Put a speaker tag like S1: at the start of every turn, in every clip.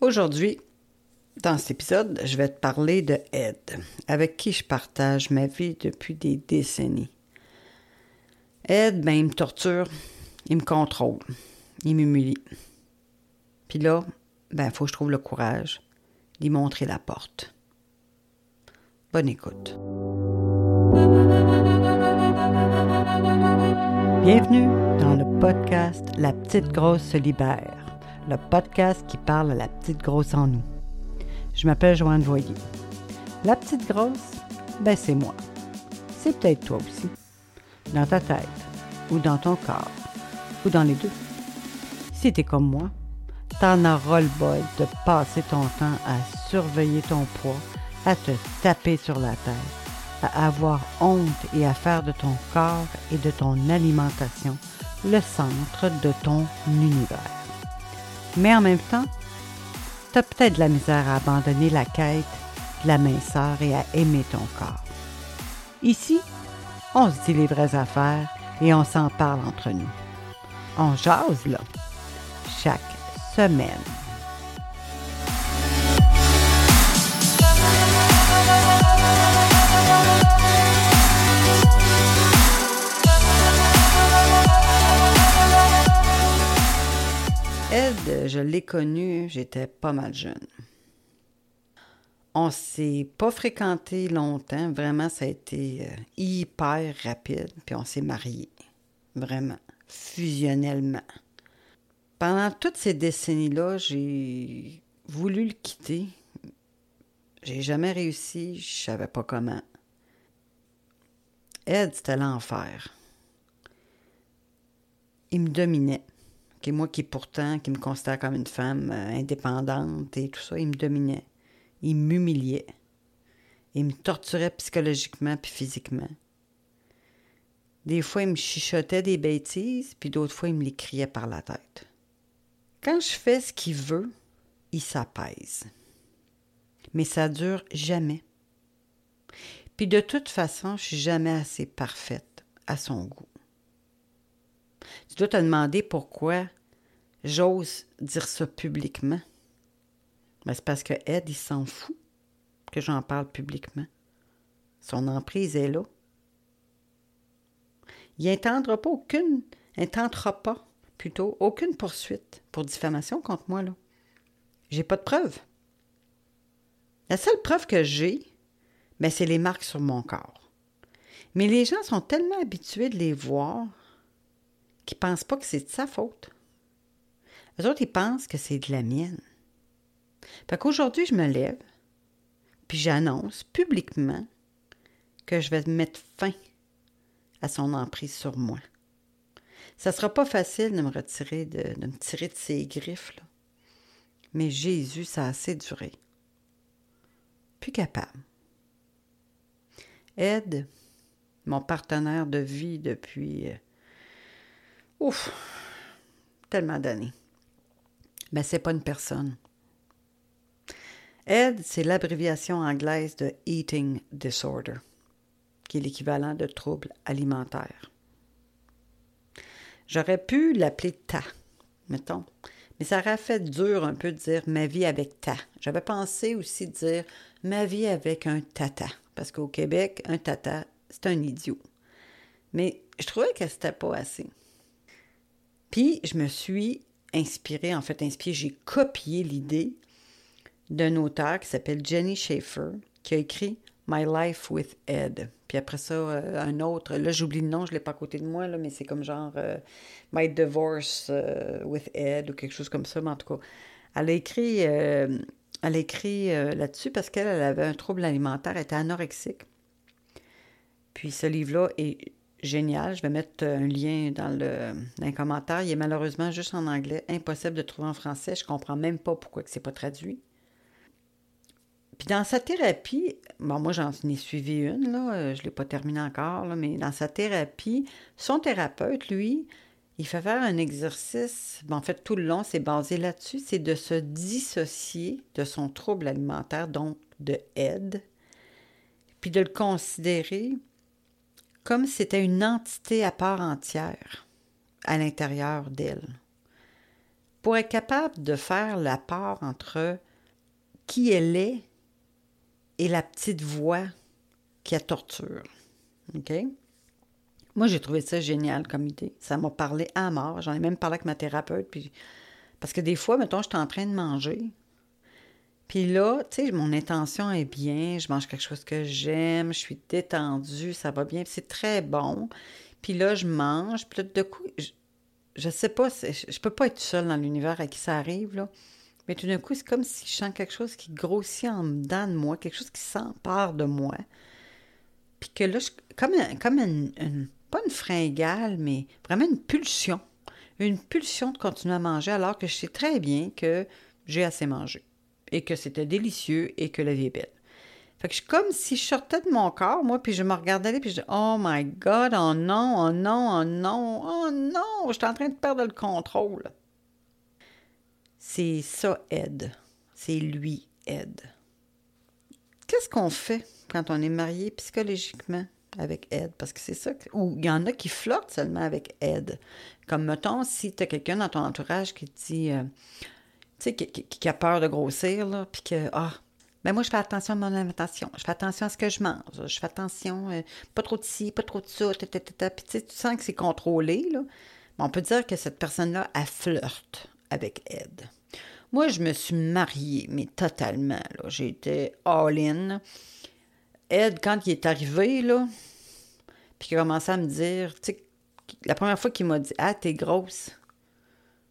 S1: Aujourd'hui, dans cet épisode, je vais te parler de Ed, avec qui je partage ma vie depuis des décennies. Ed, ben, il me torture, il me contrôle, il m'humilie. Puis là, ben, il faut que je trouve le courage d'y montrer la porte. Bonne écoute. Bienvenue dans le podcast La petite grosse se libère, le podcast qui parle à la petite grosse en nous. Je m'appelle Joanne Voyer. La petite grosse, ben c'est moi. C'est peut-être toi aussi. Dans ta tête, ou dans ton corps, ou dans les deux. Si t'es comme moi, t'en as ras-le-bol de passer ton temps à surveiller ton poids, à te taper sur la tête à avoir honte et à faire de ton corps et de ton alimentation le centre de ton univers. Mais en même temps, tu as peut-être de la misère à abandonner la quête de la minceur et à aimer ton corps. Ici, on se dit les vraies affaires et on s'en parle entre nous. On jase là, chaque semaine. Je l'ai connu, j'étais pas mal jeune. On s'est pas fréquenté longtemps, vraiment, ça a été euh, hyper rapide, puis on s'est mariés, vraiment, fusionnellement. Pendant toutes ces décennies-là, j'ai voulu le quitter. J'ai jamais réussi, je savais pas comment. Ed, c'était l'enfer. Il me dominait qui moi qui pourtant, qui me considère comme une femme euh, indépendante et tout ça, il me dominait. Il m'humiliait. Il me torturait psychologiquement puis physiquement. Des fois, il me chuchotait des bêtises, puis d'autres fois, il me les criait par la tête. Quand je fais ce qu'il veut, il s'apaise. Mais ça dure jamais. Puis de toute façon, je suis jamais assez parfaite à son goût. Tu dois te demander pourquoi j'ose dire ça publiquement. Ben, c'est parce que Ed, il s'en fout que j'en parle publiquement. Son emprise est là. Il n'intendra pas aucune, intentera pas, plutôt, aucune poursuite pour diffamation contre moi, là. J'ai pas de preuves. La seule preuve que j'ai, ben, c'est les marques sur mon corps. Mais les gens sont tellement habitués de les voir qui ne pensent pas que c'est de sa faute. Les autres, ils pensent que c'est de la mienne. Fait qu'aujourd'hui, je me lève, puis j'annonce publiquement que je vais mettre fin à son emprise sur moi. Ça sera pas facile de me retirer, de, de me tirer de ses griffes, là. Mais Jésus, ça a assez duré. Plus capable. Ed, mon partenaire de vie depuis euh, Ouf, tellement d'années. Mais c'est pas une personne. ED, c'est l'abréviation anglaise de Eating Disorder, qui est l'équivalent de trouble alimentaire. J'aurais pu l'appeler ta, mettons, mais ça aurait fait dur un peu de dire ma vie avec ta. J'avais pensé aussi dire ma vie avec un tata, parce qu'au Québec, un tata, c'est un idiot. Mais je trouvais que c'était pas assez. Puis, je me suis inspirée, en fait, inspirée, j'ai copié l'idée d'un auteur qui s'appelle Jenny Schaefer, qui a écrit My Life with Ed. Puis après ça, euh, un autre, là j'oublie le nom, je ne l'ai pas à côté de moi, là, mais c'est comme genre euh, My Divorce euh, with Ed ou quelque chose comme ça, mais en tout cas, elle a écrit, elle a écrit là-dessus parce qu'elle avait un trouble alimentaire, elle était anorexique. Puis ce livre-là est génial. Je vais mettre un lien dans, le, commentaire. Il est malheureusement juste en anglais, impossible de trouver en français. Je comprends même pas pourquoi que c'est pas traduit. Puis dans sa thérapie, bon, moi j'en ai suivi une, là, euh, je ne l'ai pas terminée encore, mais dans sa thérapie, son thérapeute, lui, il fait faire un exercice, en fait tout le long, c'est basé là-dessus, c'est de se dissocier de son trouble alimentaire, donc de aide, puis de le considérer comme si c'était une entité à part entière à l'intérieur d'elle. pour être capable de faire la part entre qui elle est et la petite voix qui a torture. Moi, j'ai trouvé ça génial comme idée. Ça m'a parlé à mort. J'en ai même parlé avec ma thérapeute. Puis... Parce que des fois, mettons, j'étais en train de manger. Puis là, tu sais, mon intention est bien. Je mange quelque chose que j'aime. Je suis détendue. Ça va bien. C'est très bon. Puis là, je mange. Puis là, de coup, je, ne sais pas. Je peux pas être seule dans l'univers à qui ça arrive, là. Mais tout d'un coup, c'est comme si je sens quelque chose qui grossit en dedans de moi, quelque chose qui s'empare de moi. Puis que là, je, comme, comme une, pas une fringale, mais vraiment une pulsion. Une pulsion de continuer à manger alors que je sais très bien que j'ai assez mangé et que c'était délicieux et que la vie est belle. Fait que je suis comme si je sortais de mon corps, moi, puis je me regardais puis je dis Oh my God, oh non, oh non, oh non, oh non, je en train de perdre le contrôle. C'est ça, Ed. C'est lui, Ed. Qu'est-ce qu'on fait quand on est marié psychologiquement avec Ed? Parce que c'est ça. Ou il y en a qui flottent seulement avec Ed. Comme, mettons, si tu as quelqu'un dans ton entourage qui dit. Euh, sais, qui, a peur de grossir, là, puis que. Ah, ben moi, je fais attention à mon alimentation. Je fais attention à ce que je mange. Je fais attention, euh, pas trop de ci, pas trop de ça. Puis tu sens que c'est contrôlé. Là. on peut dire que cette personne-là, elle flirte avec Ed. Moi, je me suis mariée, mais totalement. J'ai été all-in. Ed, quand il est arrivé, là, puis qu'il a commencé à me dire, tu sais, la première fois qu'il m'a dit Ah, t'es grosse,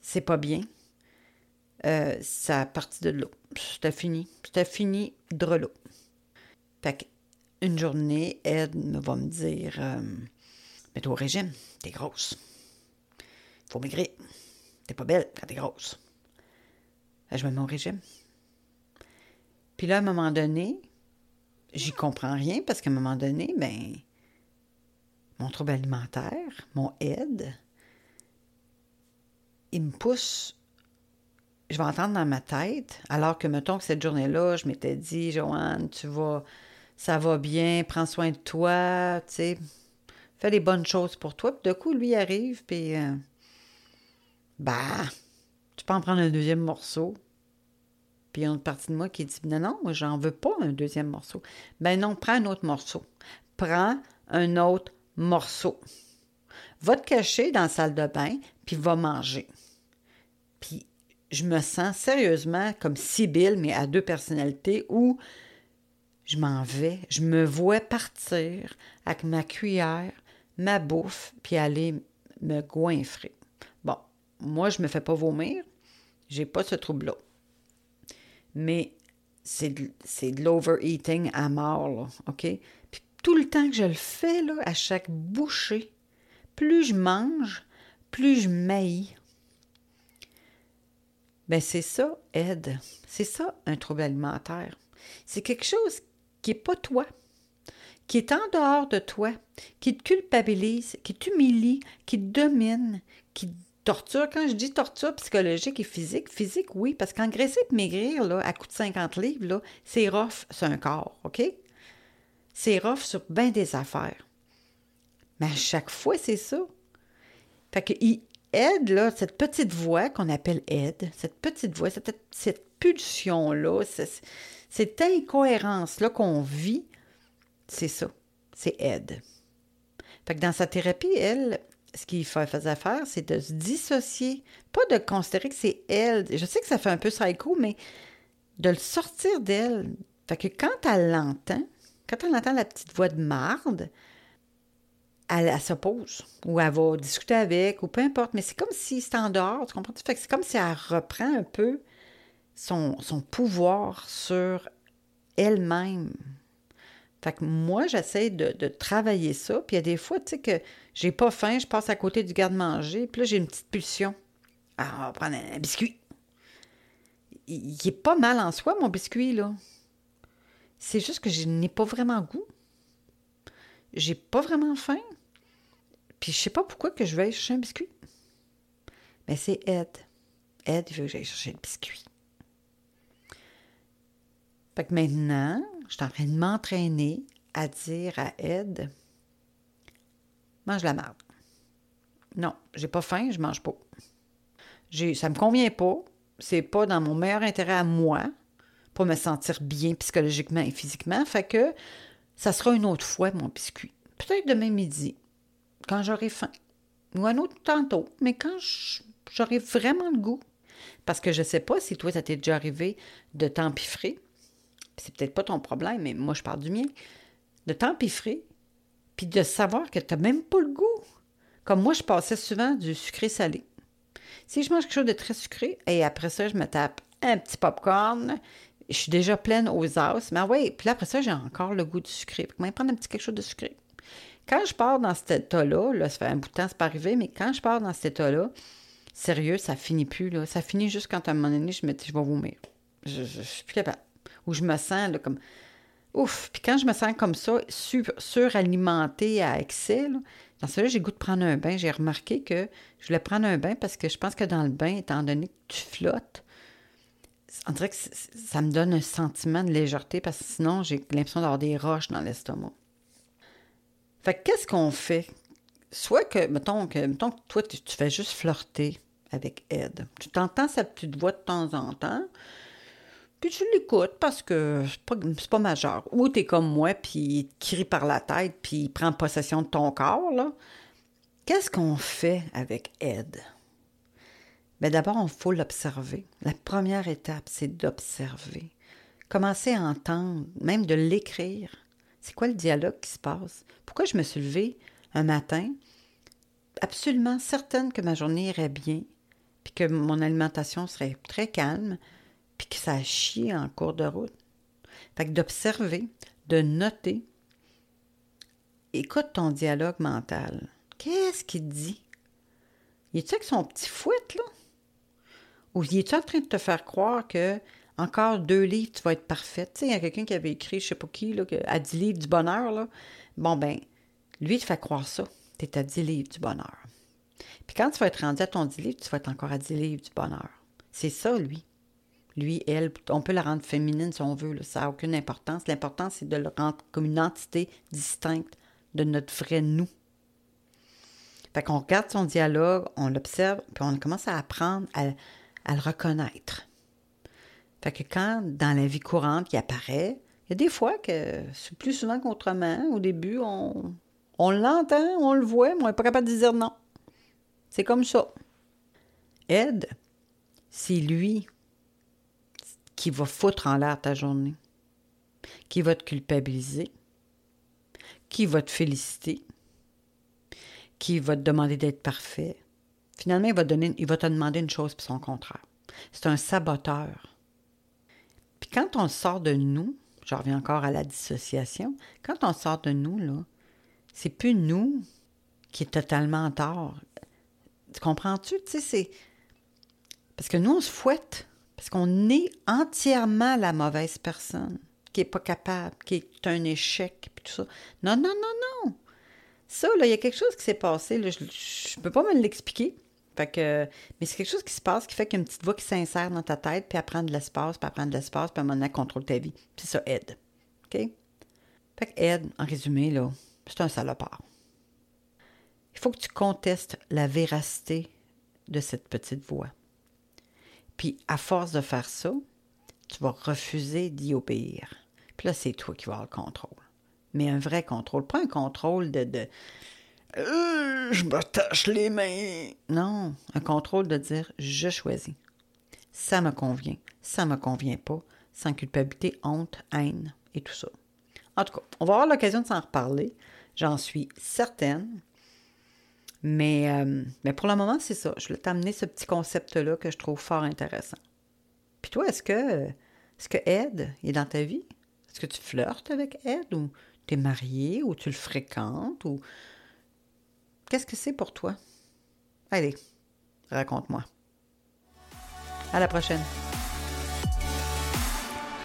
S1: c'est pas bien, euh, ça a parti de l'eau. C'était fini. C'était fini de l'eau. Fait une journée, Ed va me dire euh, Mets-toi au régime, t'es grosse. Faut maigrir. T'es pas belle quand t'es grosse. je me mets au régime. Puis là, à un moment donné, j'y comprends rien parce qu'à un moment donné, ben, mon trouble alimentaire, mon aide, il me pousse je vais entendre dans ma tête, alors que, mettons que cette journée-là, je m'étais dit, Joanne, tu vas, ça va bien, prends soin de toi, tu sais, fais les bonnes choses pour toi. Puis de coup, lui arrive, puis, euh, bah, tu peux en prendre un deuxième morceau. Puis il y a une partie de moi qui dit, non, non, moi, j'en veux pas un deuxième morceau. Ben non, prends un autre morceau. Prends un autre morceau. Va te cacher dans la salle de bain, puis va manger. Puis je me sens sérieusement comme Sibylle, mais à deux personnalités, où je m'en vais, je me vois partir avec ma cuillère, ma bouffe, puis aller me goinfrer. Bon, moi, je me fais pas vomir, j'ai pas ce trouble-là. Mais c'est de, l'overeating à mort, là, OK? Puis tout le temps que je le fais, là, à chaque bouchée, plus je mange, plus je maillis. Ben c'est ça, aide. C'est ça, un trouble alimentaire. C'est quelque chose qui n'est pas toi, qui est en dehors de toi, qui te culpabilise, qui t'humilie, qui te domine, qui te torture. Quand je dis torture psychologique et physique, physique, oui, parce qu'engraisser et maigrir, là, à coût de 50 livres, c'est rough sur un corps, OK? C'est rough sur bien des affaires. Mais à chaque fois, c'est ça. Fait que Ed, là, cette petite voix qu'on appelle Ed, cette petite voix, cette, pulsion-là, cette incohérence-là qu'on vit, c'est ça. C'est Ed. Fait que dans sa thérapie, elle, ce qu'il faisait faire, c'est de se dissocier. Pas de considérer que c'est elle. Je sais que ça fait un peu psycho, mais de le sortir d'elle. Fait que quand elle l'entend, quand elle entend la petite voix de marde, elle, s'oppose ou elle va discuter avec ou peu importe, mais c'est comme si c'était en dehors, tu comprends? C'est comme si elle reprend un peu son, pouvoir sur elle-même. Fait que moi, j'essaie de, travailler ça. Puis il y a des fois, tu sais, que j'ai pas faim, je passe à côté du garde-manger, puis là, j'ai une petite pulsion. Ah, on va prendre un, biscuit. Il, il, est pas mal en soi, mon biscuit, là. C'est juste que je n'ai pas vraiment goût. J'ai pas vraiment faim. Puis je sais pas pourquoi que je vais chercher un biscuit. Mais c'est Ed. Ed, il veut que j'aille chercher le biscuit. Fait que maintenant, je suis en train de m'entraîner à dire à Ed Mange la marde. Non, j'ai pas faim, je mange pas. J'ai, ça me convient pas. C'est pas dans mon meilleur intérêt à moi pour me sentir bien psychologiquement et physiquement. Fait que ça sera une autre fois, mon biscuit. Peut-être demain midi, quand j'aurai faim. Ou un autre tantôt. Mais quand j'aurai vraiment le goût. Parce que je sais pas si toi, ça t'est déjà arrivé de t'empiffrer. C'est peut-être pas ton problème, mais moi, je parle du mien. De t'empiffrer, puis de savoir que tu n'as même pas le goût. Comme moi, je passais souvent du sucré-salé. Si je mange quelque chose de très sucré, et après ça, je me tape un petit popcorn, je suis déjà pleine aux as. Mais oui, puis après ça, j'ai encore le goût du sucré. Puis prendre un petit quelque chose de sucré. Quand je pars dans cet état-là, là, ça fait un bout de temps, c'est pas arrivé, mais quand je pars dans cet état-là, sérieux, ça finit plus. Là. Ça finit juste quand à un moment donné, je me dis, je vais vomir. Je, je, suis plus capable. Ou je me sens là, comme. Ouf! Puis quand je me sens comme ça, sur, suralimentée à excès, dans ce là j'ai goût de prendre un bain. J'ai remarqué que je voulais prendre un bain parce que je pense que dans le bain, étant donné que tu flottes, on dirait que ça me donne un sentiment de légèreté parce que sinon, j'ai l'impression d'avoir des roches dans l'estomac. Fait que qu'est-ce qu'on fait? Soit que, mettons que, mettons que toi, tu, fais juste flirter avec Ed. Tu t'entends sa petite voix de temps en temps, puis tu l'écoutes parce que c'est pas, pas majeur. Ou tu es comme moi, puis il te crie par la tête, puis il prend possession de ton corps, là. Qu'est-ce qu'on fait avec Ed? Bien, d'abord, il faut l'observer. La première étape, c'est d'observer. Commencer à entendre, même de l'écrire. C'est quoi le dialogue qui se passe? Pourquoi je me suis levée un matin absolument certaine que ma journée irait bien, puis que mon alimentation serait très calme, puis que ça a chié en cours de route? Fait que d'observer, de noter. Écoute ton dialogue mental. Qu'est-ce qu'il dit? Il est-tu avec son petit fouet, là? Ou es-tu en train de te faire croire que encore deux livres, tu vas être parfaite? Tu sais, il y a quelqu'un qui avait écrit, je sais pas qui, là, à 10 livres du bonheur. Bon, ben, lui, il te fait croire ça. Tu es à 10 livres du bonheur. Puis quand tu vas être rendu à ton 10 livres, tu vas être encore à 10 livres du bonheur. C'est ça, lui. Lui, elle, on peut la rendre féminine si on veut, ça n'a aucune importance. L'important, c'est de le rendre comme une entité distincte de notre vrai nous. Fait qu'on regarde son dialogue, on l'observe, puis on commence à apprendre à le reconnaître. Fait que quand, dans la vie courante, il apparaît, il y a des fois que c'est plus souvent qu'autrement. Au début, on, on l'entend, on le voit, mais on n'est pas capable de dire non. C'est comme ça. Ed, c'est lui qui va foutre en l'air ta journée, qui va te culpabiliser, qui va te féliciter, qui va te demander d'être parfait, Finalement, il va, donner, te demander une chose puis son contraire. C'est un saboteur. Quand on sort de nous, je reviens encore à la dissociation, quand on sort de nous, c'est plus nous qui est totalement en tort. Tu comprends-tu? Tu sais, c'est. Parce que nous, on se fouette. Parce qu'on est entièrement la mauvaise personne, qui n'est pas capable, qui est un échec, puis tout ça. Non, non, non, non. Ça, là, il y a quelque chose qui s'est passé. je ne peux pas me l'expliquer que, mais c'est quelque chose qui se passe qui fait qu'il y a une petite voix qui s'insère dans ta tête, puis elle prend de l'espace, puis elle prend de l'espace, puis à un moment donné, elle contrôle ta vie. C'est ça, aide. OK? Fait que aide, en résumé, là, c'est un salopard. Il faut que tu contestes la véracité de cette petite voix. Puis, à force de faire ça, tu vas refuser d'y obéir. Puis là, c'est toi qui vas avoir le contrôle. Mais un vrai contrôle, pas un contrôle de euh, je me les mains. Non, un contrôle de dire je choisis. Ça me convient, ça me convient pas, sans culpabilité, honte, haine et tout ça. En tout cas, on va avoir l'occasion de s'en reparler, j'en suis certaine. Mais, euh, pour le moment, c'est ça. Je voulais t'amener ce petit concept-là que je trouve fort intéressant. Puis toi, est-ce que, est-ce que Ed est dans ta vie? Est-ce que tu flirtes avec Ed ou tu es marié ou tu le fréquentes ou Qu'est-ce que c'est pour toi? Allez, raconte-moi. À la prochaine.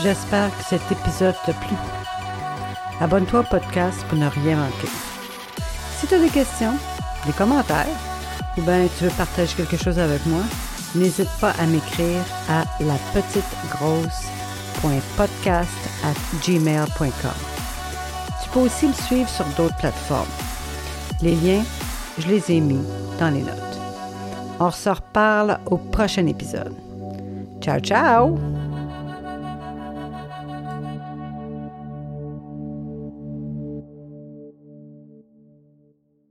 S1: J'espère que cet épisode t'a plu. Abonne-toi au podcast pour ne rien manquer. Si tu as des questions, des commentaires, ou bien tu veux partager quelque chose avec moi, n'hésite pas à m'écrire à la. Tu peux aussi me suivre sur d'autres plateformes. Les liens je les ai mis dans les notes. On se reparle au prochain épisode. Ciao, ciao!